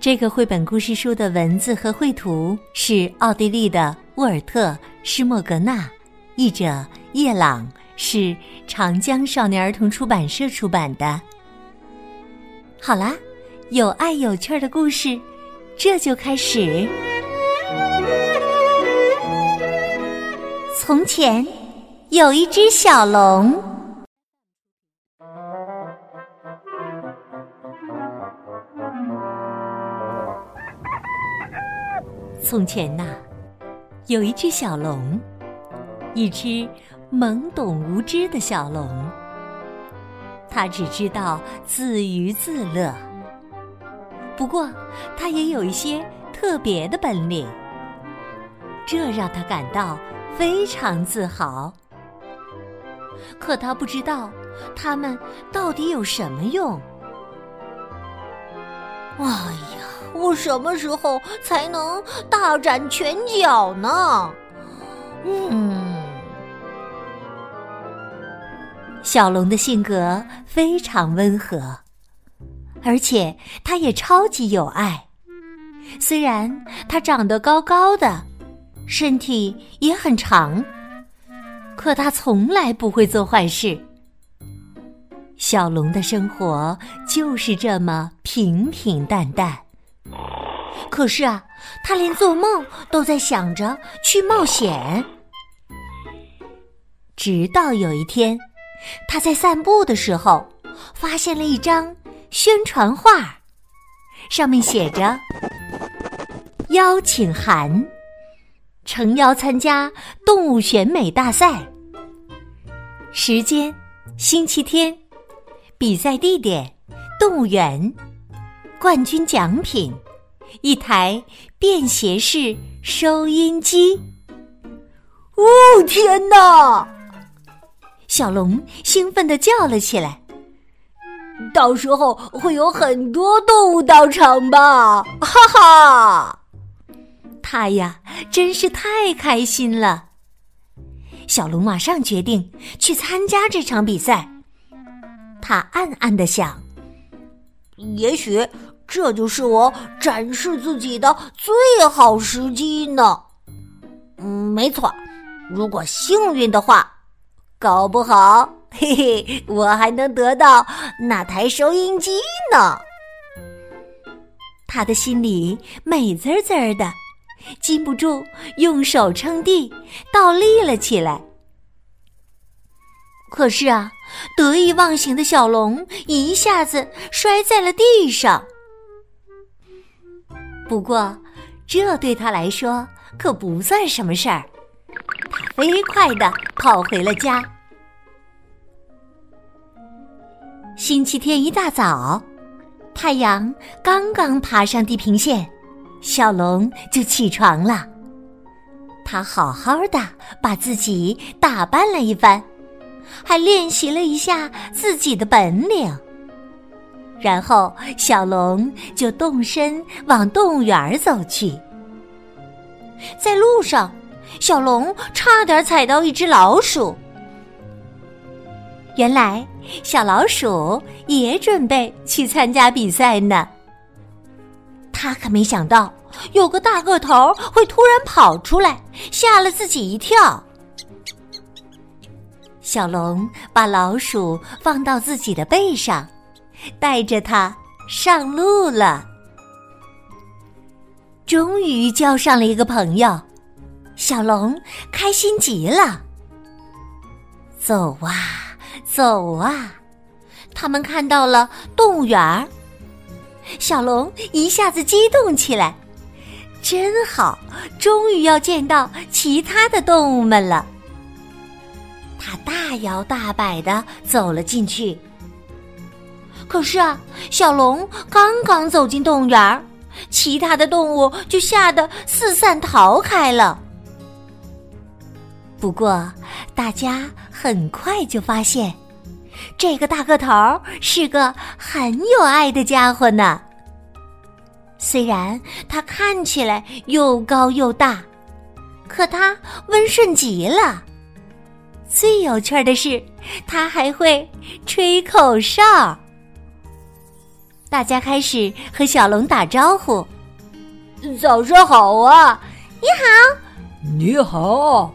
这个绘本故事书的文字和绘图是奥地利的沃尔特·施莫格纳，译者叶朗，是长江少年儿童出版社出版的。好啦，有爱有趣的故事，这就开始。从前有一只小龙。从前呐，有一只小龙，一只懵懂无知的小龙。他只知道自娱自乐，不过他也有一些特别的本领，这让他感到非常自豪。可他不知道，它们到底有什么用。哎呀！我什么时候才能大展拳脚呢？嗯，小龙的性格非常温和，而且他也超级有爱。虽然他长得高高的，身体也很长，可他从来不会做坏事。小龙的生活就是这么平平淡淡。可是啊，他连做梦都在想着去冒险。直到有一天，他在散步的时候，发现了一张宣传画，上面写着“邀请函，诚邀参加动物选美大赛。时间：星期天，比赛地点：动物园，冠军奖品。”一台便携式收音机。哦天哪！小龙兴奋地叫了起来。到时候会有很多动物到场吧？哈哈！他呀，真是太开心了。小龙马上决定去参加这场比赛。他暗暗的想：也许。这就是我展示自己的最好时机呢。嗯，没错，如果幸运的话，搞不好，嘿嘿，我还能得到那台收音机呢。他的心里美滋滋的，禁不住用手撑地，倒立了起来。可是啊，得意忘形的小龙一下子摔在了地上。不过，这对他来说可不算什么事儿。他飞快的跑回了家。星期天一大早，太阳刚刚爬上地平线，小龙就起床了。他好好的把自己打扮了一番，还练习了一下自己的本领。然后，小龙就动身往动物园走去。在路上，小龙差点踩到一只老鼠。原来，小老鼠也准备去参加比赛呢。他可没想到，有个大个头会突然跑出来，吓了自己一跳。小龙把老鼠放到自己的背上。带着它上路了，终于交上了一个朋友，小龙开心极了。走啊走啊，他们看到了动物园儿，小龙一下子激动起来，真好，终于要见到其他的动物们了。他大摇大摆的走了进去。可是啊，小龙刚刚走进动物园其他的动物就吓得四散逃开了。不过，大家很快就发现，这个大个头是个很有爱的家伙呢。虽然他看起来又高又大，可他温顺极了。最有趣的是，他还会吹口哨。大家开始和小龙打招呼：“早上好啊，你好，你好。”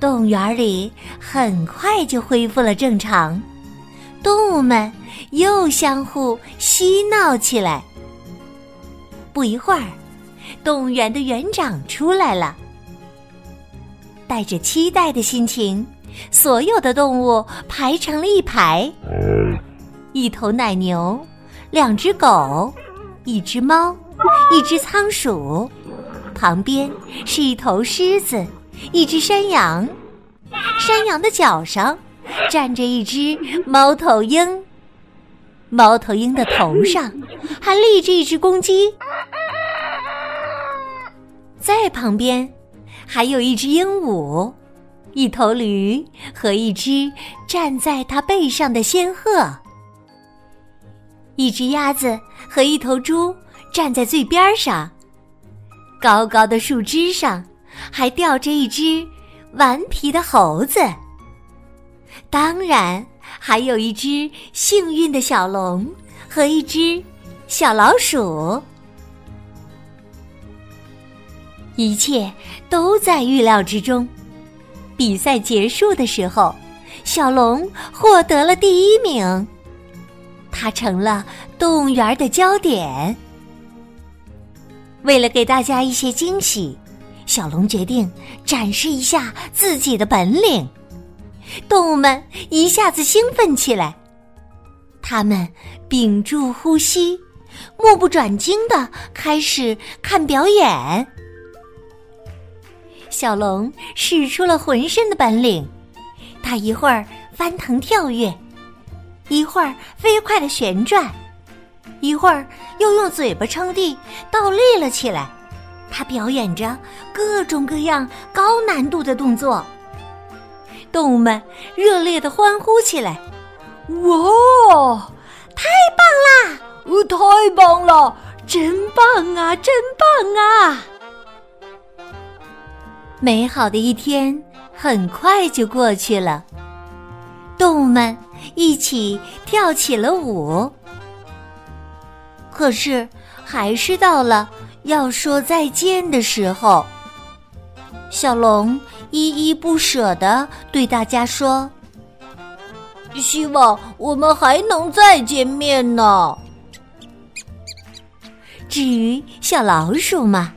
动物园里很快就恢复了正常，动物们又相互嬉闹起来。不一会儿，动物园的园长出来了。带着期待的心情，所有的动物排成了一排：一头奶牛，两只狗，一只猫，一只仓鼠，旁边是一头狮子，一只山羊。山羊的脚上站着一只猫头鹰，猫头鹰的头上还立着一只公鸡，在旁边。还有一只鹦鹉，一头驴和一只站在它背上的仙鹤，一只鸭子和一头猪站在最边上。高高的树枝上还吊着一只顽皮的猴子。当然，还有一只幸运的小龙和一只小老鼠。一切都在预料之中。比赛结束的时候，小龙获得了第一名，他成了动物园的焦点。为了给大家一些惊喜，小龙决定展示一下自己的本领。动物们一下子兴奋起来，他们屏住呼吸，目不转睛的开始看表演。小龙使出了浑身的本领，他一会儿翻腾跳跃，一会儿飞快的旋转，一会儿又用嘴巴撑地倒立了起来。他表演着各种各样高难度的动作，动物们热烈的欢呼起来：“哇，太棒啦！呃，太棒了！真棒啊，真棒啊！”美好的一天很快就过去了，动物们一起跳起了舞。可是，还是到了要说再见的时候。小龙依依不舍的对大家说：“希望我们还能再见面呢。”至于小老鼠嘛。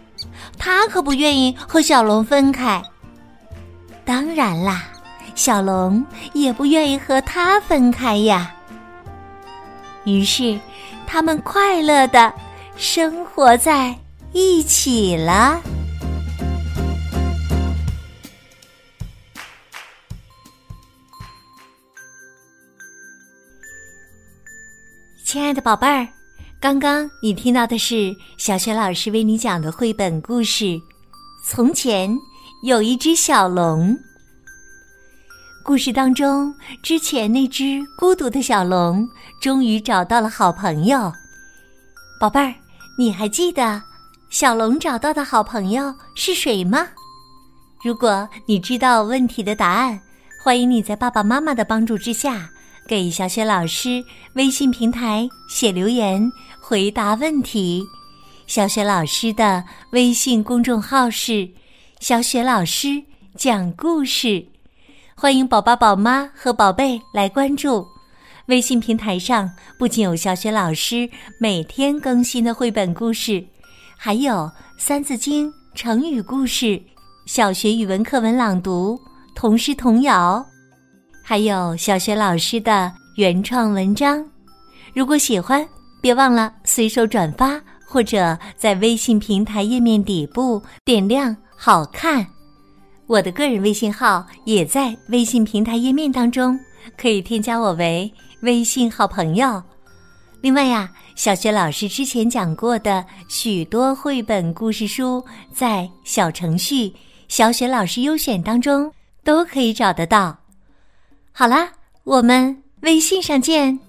它可不愿意和小龙分开。当然啦，小龙也不愿意和他分开呀。于是，他们快乐的生活在一起了。亲爱的宝贝儿。刚刚你听到的是小雪老师为你讲的绘本故事《从前有一只小龙》。故事当中，之前那只孤独的小龙终于找到了好朋友。宝贝儿，你还记得小龙找到的好朋友是谁吗？如果你知道问题的答案，欢迎你在爸爸妈妈的帮助之下。给小雪老师微信平台写留言回答问题，小雪老师的微信公众号是“小雪老师讲故事”，欢迎宝宝、宝妈和宝贝来关注。微信平台上不仅有小雪老师每天更新的绘本故事，还有《三字经》成语故事、小学语文课文朗读、童诗童谣。还有小学老师的原创文章，如果喜欢，别忘了随手转发，或者在微信平台页面底部点亮“好看”。我的个人微信号也在微信平台页面当中，可以添加我为微信好朋友。另外呀，小学老师之前讲过的许多绘本故事书，在小程序“小雪老师优选”当中都可以找得到。好啦，我们微信上见。